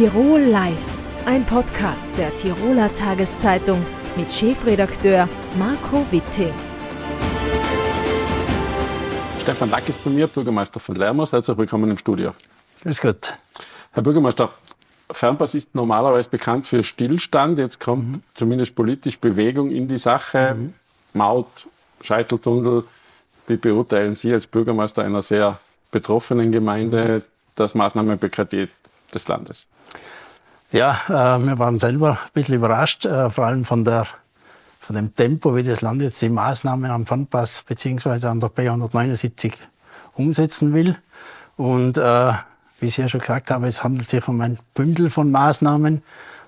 Tirol Live, ein Podcast der Tiroler Tageszeitung mit Chefredakteur Marco Witting. Stefan Lack ist bei mir, Bürgermeister von Lermos. Herzlich willkommen im Studio. Grüß Gott. Herr Bürgermeister, Fernpass ist normalerweise bekannt für Stillstand. Jetzt kommt mhm. zumindest politisch Bewegung in die Sache. Mhm. Maut, Scheiteltunnel. Wie beurteilen Sie als Bürgermeister einer sehr betroffenen Gemeinde das Maßnahmenpaket des Landes? Ja, äh, wir waren selber ein bisschen überrascht, äh, vor allem von, der, von dem Tempo, wie das Land jetzt die Maßnahmen am Fernpass bzw. an der B179 umsetzen will. Und äh, wie ich ja schon gesagt habe, es handelt sich um ein Bündel von Maßnahmen,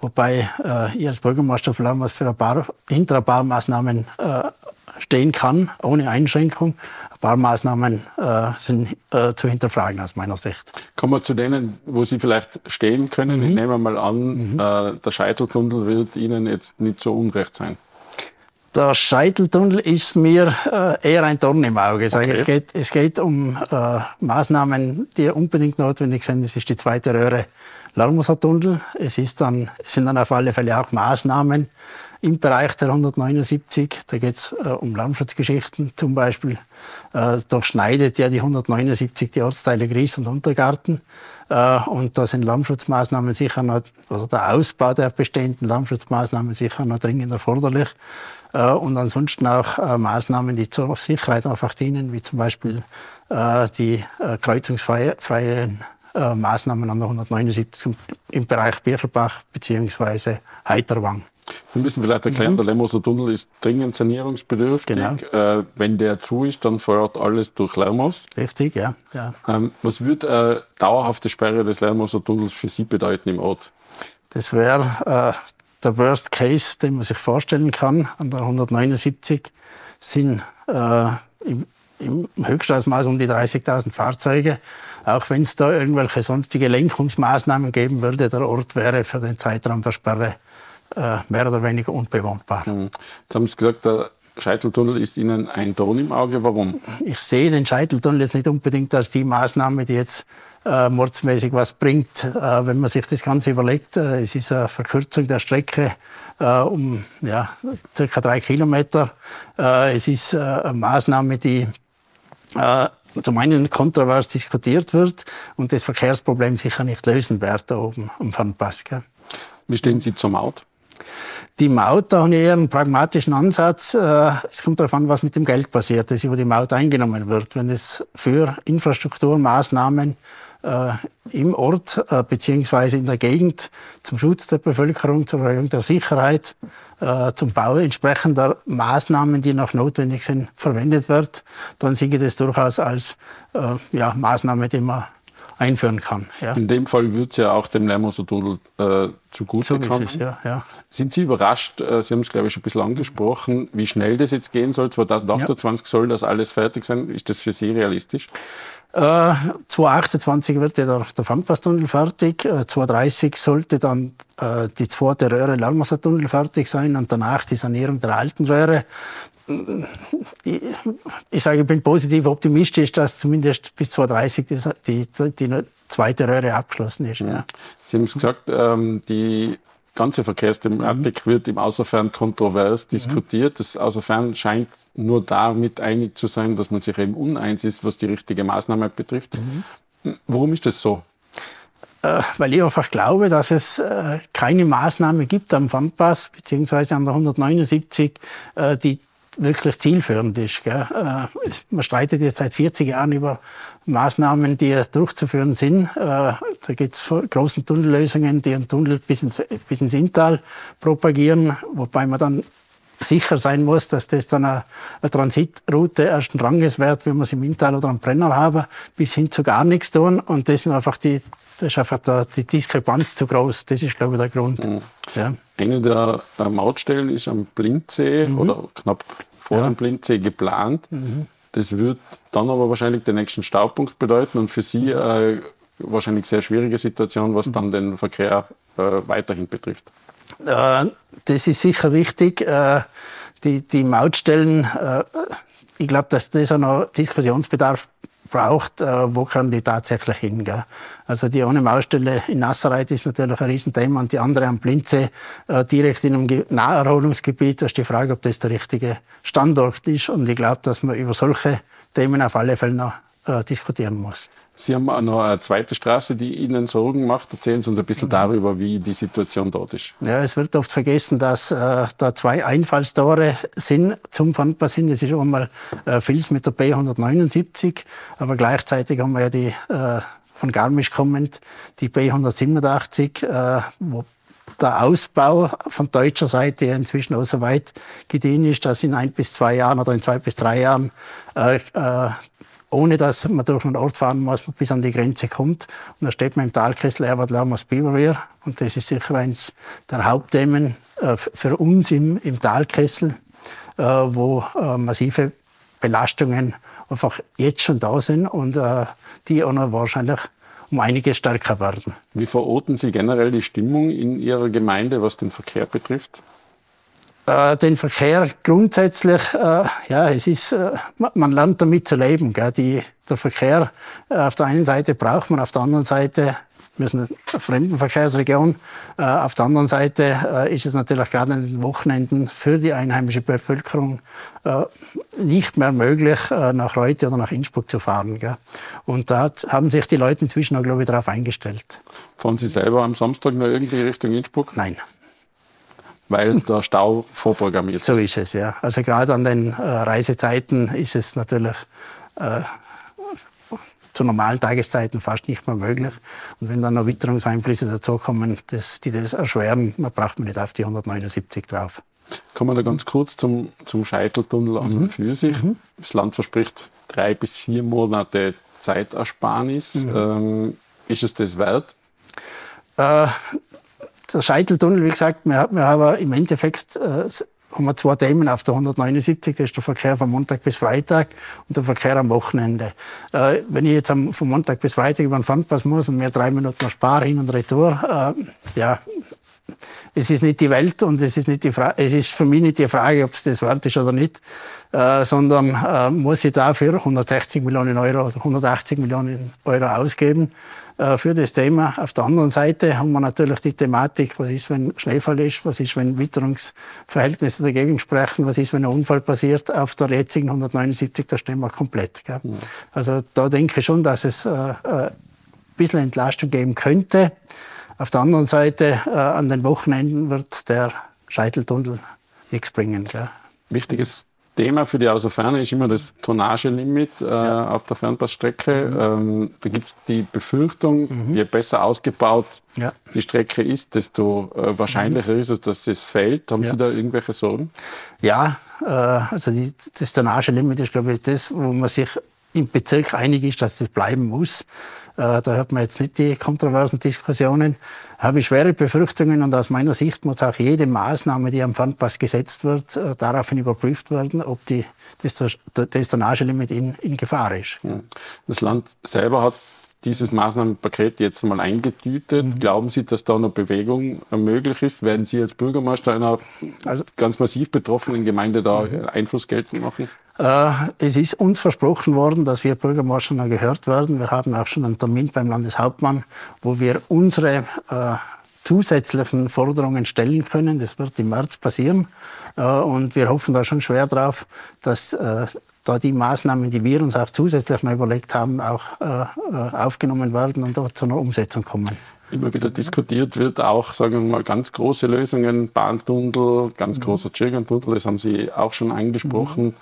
wobei äh, ich als Bürgermeister von Lammers für ein paar, hinter ein paar Maßnahmen äh, stehen kann, ohne Einschränkung. Ein paar Maßnahmen äh, sind äh, zu hinterfragen aus meiner Sicht. Kommen wir zu denen, wo Sie vielleicht stehen können. Mhm. Ich nehme mal an, mhm. äh, der Scheiteltunnel wird Ihnen jetzt nicht so unrecht sein. Der Scheiteltunnel ist mir äh, eher ein Dorn im Auge. Okay. Es, geht, es geht um äh, Maßnahmen, die unbedingt notwendig sind. Es ist die zweite Röhre Larmoser Tunnel. Es, ist dann, es sind dann auf alle Fälle auch Maßnahmen im Bereich der 179. Da geht es äh, um Lärmschutzgeschichten. Zum Beispiel äh, durchschneidet ja die 179 die Ortsteile Gries und Untergarten. Äh, und da sind Lärmschutzmaßnahmen sicher noch, also der Ausbau der bestehenden Lärmschutzmaßnahmen sicher noch dringend erforderlich. Äh, und ansonsten auch äh, Maßnahmen, die zur Sicherheit einfach dienen, wie zum Beispiel äh, die kreuzungsfreien Maßnahmen an der 179 im Bereich Birchelbach bzw. Heiterwang. Wir müssen vielleicht erklären, mhm. der Lemmoser Tunnel ist dringend sanierungsbedürftig. Genau. Äh, wenn der zu ist, dann feuert alles durch Lermos. Richtig, ja. ja. Ähm, was würde äh, dauerhafte Sperre des Lermoser Tunnels für Sie bedeuten im Ort? Das wäre äh, der Worst Case, den man sich vorstellen kann, an der 179 sind äh, im, im Höchstausmaß um die 30.000 Fahrzeuge. Auch wenn es da irgendwelche sonstige Lenkungsmaßnahmen geben würde, der Ort wäre für den Zeitraum der Sperre äh, mehr oder weniger unbewohnbar. Mhm. Jetzt haben Sie gesagt, der Scheiteltunnel ist Ihnen ein Ton im Auge. Warum? Ich sehe den Scheiteltunnel jetzt nicht unbedingt als die Maßnahme, die jetzt äh, mordsmäßig was bringt. Äh, wenn man sich das Ganze überlegt, äh, es ist eine Verkürzung der Strecke äh, um ja, circa drei Kilometer. Äh, es ist äh, eine Maßnahme, die zum einen kontrovers diskutiert wird und das Verkehrsproblem sicher nicht lösen wird da oben am Fernpass. Wie stehen Sie zur Maut? Die Maut, da habe ich eher einen pragmatischen Ansatz. Äh, es kommt darauf an, was mit dem Geld passiert, das über die Maut eingenommen wird. Wenn es für Infrastrukturmaßnahmen äh, im Ort äh, beziehungsweise in der Gegend zum Schutz der Bevölkerung, zur Erhöhung der Sicherheit, zum Bau entsprechender Maßnahmen, die noch notwendig sind, verwendet wird, dann sehe ich das durchaus als ja, Maßnahme, die man einführen kann. Ja. In dem Fall wird es ja auch dem Tunnel äh, zugutekommen. So ja, ja. Sind Sie überrascht, äh, Sie haben es glaube ich schon ein bisschen angesprochen, wie schnell das jetzt gehen soll? 2028 ja. soll das alles fertig sein. Ist das für Sie realistisch? Äh, 2028 wird ja der, der Pfandpasstunnel fertig. Äh, 2030 sollte dann äh, die zweite Röhre Tunnel fertig sein und danach die Sanierung der alten Röhre ich, sage, ich bin positiv optimistisch, dass zumindest bis 2030 die, die, die zweite Röhre abgeschlossen ist. Ja. Sie haben es gesagt, ähm, die ganze Verkehrsthematik mhm. wird im Außerfern kontrovers mhm. diskutiert. Das Außerfern scheint nur damit einig zu sein, dass man sich eben uneins ist, was die richtige Maßnahme betrifft. Mhm. Warum ist das so? Äh, weil ich einfach glaube, dass es äh, keine Maßnahme gibt am Pfandpass beziehungsweise an der 179, äh, die wirklich zielführend ist. Gell? Äh, man streitet jetzt seit 40 Jahren über Maßnahmen, die durchzuführen sind. Äh, da gibt es große Tunnellösungen, die einen Tunnel bis ins, bis ins Inntal propagieren, wobei man dann sicher sein muss, dass das dann eine, eine Transitroute ersten Ranges wird, wie wir es im Inntal oder am Brenner haben, bis hin zu gar nichts tun. Und das, sind einfach die, das ist einfach der, die Diskrepanz zu groß. Das ist, glaube ich, der Grund. Mhm. Ja. Eine der Mautstellen ist am Blindsee mhm. oder knapp vor ja. dem Blindsee geplant. Mhm. Das wird dann aber wahrscheinlich den nächsten Staupunkt bedeuten und für Sie äh, wahrscheinlich sehr schwierige Situation, was dann den Verkehr äh, weiterhin betrifft. Äh, das ist sicher richtig. Äh, die, die Mautstellen, äh, ich glaube, dass das auch noch Diskussionsbedarf braucht, äh, wo können die tatsächlich hingehen. Also die ohne Maustelle in Nassereit ist natürlich ein Riesenthema und die andere am Blindsee äh, direkt in einem Naherholungsgebiet. Da ist die Frage, ob das der richtige Standort ist und ich glaube, dass man über solche Themen auf alle Fälle noch äh, diskutieren muss. Sie haben auch noch eine zweite Straße, die Ihnen Sorgen macht. Erzählen Sie uns ein bisschen darüber, wie die Situation dort ist. Ja, es wird oft vergessen, dass äh, da zwei Einfallstore sind zum Pfandpass hin. Das ist schon mal äh, Fils mit der B179, aber gleichzeitig haben wir ja die äh, von Garmisch kommend, die B187, äh, wo der Ausbau von deutscher Seite inzwischen auch so weit gediehen ist, dass in ein bis zwei Jahren oder in zwei bis drei Jahren äh, äh, ohne dass man durch einen Ort fahren muss, bis an die Grenze kommt. Und da steht man im Talkessel Erwart Lamas Biberwehr. Und das ist sicher eines der Hauptthemen äh, für uns im, im Talkessel, äh, wo äh, massive Belastungen einfach jetzt schon da sind und die auch noch wahrscheinlich um einiges stärker werden. Wie verorten Sie generell die Stimmung in Ihrer Gemeinde, was den Verkehr betrifft? Äh, den Verkehr grundsätzlich, äh, ja, es ist, äh, man lernt damit zu leben. Gell? Die, der Verkehr äh, auf der einen Seite braucht man, auf der anderen Seite wir sind eine Fremdenverkehrsregion. Äh, auf der anderen Seite äh, ist es natürlich gerade an den Wochenenden für die einheimische Bevölkerung nicht mehr möglich, nach Reute oder nach Innsbruck zu fahren. Gell? Und da haben sich die Leute inzwischen auch, glaube ich, darauf eingestellt. Fahren Sie selber am Samstag noch irgendwie Richtung Innsbruck? Nein weil der Stau vorprogrammiert ist. So ist es, ja. Also gerade an den äh, Reisezeiten ist es natürlich äh, zu normalen Tageszeiten fast nicht mehr möglich. Und wenn dann noch Witterungseinflüsse dazukommen, das, die das erschweren, man braucht man nicht auf die 179 drauf. Kommen wir da ganz kurz zum, zum Scheiteltunnel an mhm. für sich. Mhm. Das Land verspricht drei bis vier Monate Zeitersparnis. Mhm. Ähm, ist es das wert? Äh, der Scheiteltunnel, wie gesagt, wir, haben im Endeffekt äh, haben wir zwei Themen auf der 179, das ist der Verkehr von Montag bis Freitag und der Verkehr am Wochenende. Äh, wenn ich jetzt am, von Montag bis Freitag über den Pfandpass muss und mir drei Minuten spare hin und retour, äh, ja, es ist nicht die Welt und es ist, nicht die es ist für mich nicht die Frage, ob es das wert ist oder nicht, äh, sondern äh, muss ich dafür 160 Millionen Euro oder 180 Millionen Euro ausgeben für das Thema. Auf der anderen Seite haben wir natürlich die Thematik, was ist, wenn Schneefall ist, was ist, wenn Witterungsverhältnisse dagegen sprechen, was ist, wenn ein Unfall passiert. Auf der jetzigen 179, da stehen wir komplett. Gell? Mhm. Also da denke ich schon, dass es äh, äh, ein bisschen Entlastung geben könnte. Auf der anderen Seite, äh, an den Wochenenden wird der Scheiteltunnel nichts bringen. Gell? Wichtiges Thema für die Außerferne ist immer das Tonnagelimit äh, ja. auf der Fernpassstrecke. Mhm. Ähm, da gibt es die Befürchtung, mhm. je besser ausgebaut ja. die Strecke ist, desto äh, wahrscheinlicher mhm. ist es, dass es fällt. Haben ja. Sie da irgendwelche Sorgen? Ja, äh, also die, das Tonnagelimit ist, glaube ich, das, wo man sich im Bezirk einig ist, dass das bleiben muss. Äh, da hört man jetzt nicht die kontroversen Diskussionen. Habe ich schwere Befürchtungen und aus meiner Sicht muss auch jede Maßnahme, die am Pfandpass gesetzt wird, äh, daraufhin überprüft werden, ob die, das, das Tonnagelimit in, in Gefahr ist. Das Land selber hat dieses Maßnahmenpaket jetzt mal eingetütet. Mhm. Glauben Sie, dass da noch Bewegung möglich ist? Werden Sie als Bürgermeister einer also, ganz massiv betroffenen Gemeinde da mhm. Einfluss geltend machen? Äh, es ist uns versprochen worden, dass wir Bürgermeister noch gehört werden. Wir haben auch schon einen Termin beim Landeshauptmann, wo wir unsere äh, zusätzlichen Forderungen stellen können. Das wird im März passieren. Äh, und wir hoffen da schon schwer drauf, dass da die Maßnahmen, die wir uns auch zusätzlich mal überlegt haben, auch aufgenommen werden und dort zu einer Umsetzung kommen. Immer wieder diskutiert wird auch, sagen wir mal, ganz große Lösungen, Bahntunnel, ganz mhm. großer Tschirgentunnel, das haben Sie auch schon angesprochen.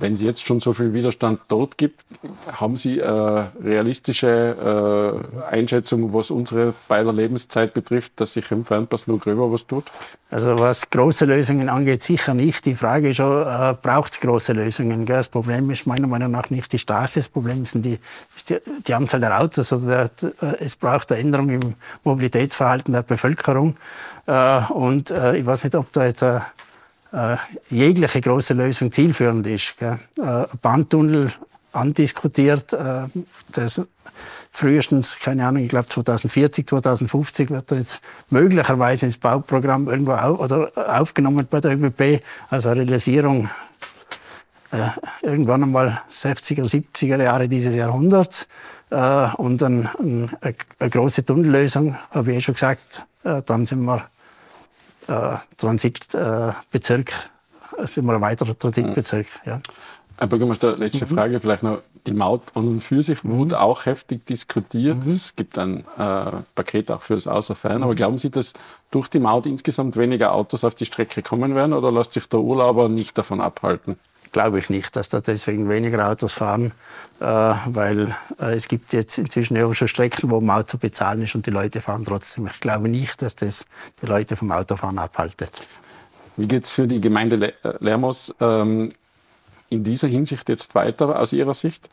Wenn es jetzt schon so viel Widerstand dort gibt, haben Sie eine äh, realistische äh, Einschätzung, was unsere beider Lebenszeit betrifft, dass sich im Fernpass nur gröber was tut? Also was große Lösungen angeht, sicher nicht. Die Frage ist auch, äh, braucht es große Lösungen? Das Problem ist meiner Meinung nach nicht die Straße, das Problem ist die, ist die, die Anzahl der Autos. Es braucht eine Änderung im Mobilitätsverhalten der Bevölkerung. Und ich weiß nicht, ob da jetzt äh, jegliche große Lösung zielführend ist. Gell? Äh, Bahntunnel andiskutiert, äh, das frühestens, keine Ahnung, ich glaube 2040, 2050 wird er jetzt möglicherweise ins Bauprogramm irgendwo au oder aufgenommen bei der ÖBB. Also Realisierung äh, irgendwann einmal 60er, 70er Jahre dieses Jahrhunderts. Äh, und ein, ein, eine große Tunnellösung, habe ich eh schon gesagt. Äh, dann sind wir äh, Transitbezirk, äh, sind wir ein weiterer Transitbezirk. Ja. Herr Bürgermeister, letzte mhm. Frage vielleicht noch. Die Maut an und für sich mhm. wurde auch heftig diskutiert. Mhm. Es gibt ein äh, Paket auch für das Außerfern. Aber glauben Sie, dass durch die Maut insgesamt weniger Autos auf die Strecke kommen werden oder lässt sich der Urlauber nicht davon abhalten? Glaube ich nicht, dass da deswegen weniger Autos fahren, äh, weil äh, es gibt jetzt inzwischen ja schon Strecken, wo Maut zu bezahlen ist und die Leute fahren trotzdem. Ich glaube nicht, dass das die Leute vom Autofahren abhaltet. Wie geht es für die Gemeinde Lermos? Ähm, in dieser Hinsicht jetzt weiter aus Ihrer Sicht?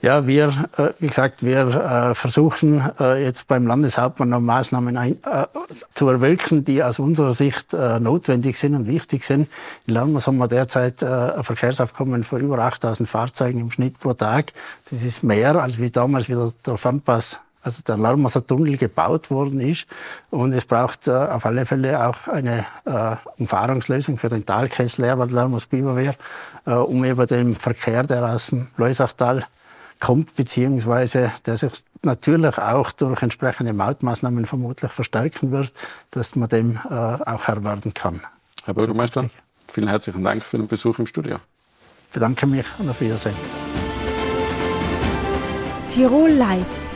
Ja, wir, äh, wie gesagt, wir äh, versuchen äh, jetzt beim Landeshauptmann noch Maßnahmen ein, zu erwirken, die aus unserer Sicht notwendig sind und wichtig sind. In Lermos haben wir derzeit ein Verkehrsaufkommen von über 8000 Fahrzeugen im Schnitt pro Tag. Das ist mehr, als wie damals wieder der Fernpass also der Larmaser Tunnel gebaut worden ist. Und es braucht äh, auf alle Fälle auch eine äh, Umfahrungslösung für den Talkessel Erwald Larmas Biberwehr, äh, um eben den Verkehr, der aus dem Leusachtal kommt, beziehungsweise der sich natürlich auch durch entsprechende Mautmaßnahmen vermutlich verstärken wird, dass man dem äh, auch Herr werden kann. Herr Bürgermeister, vielen herzlichen Dank für den Besuch im Studio. Ich bedanke mich und auf Wiedersehen. Tirol Live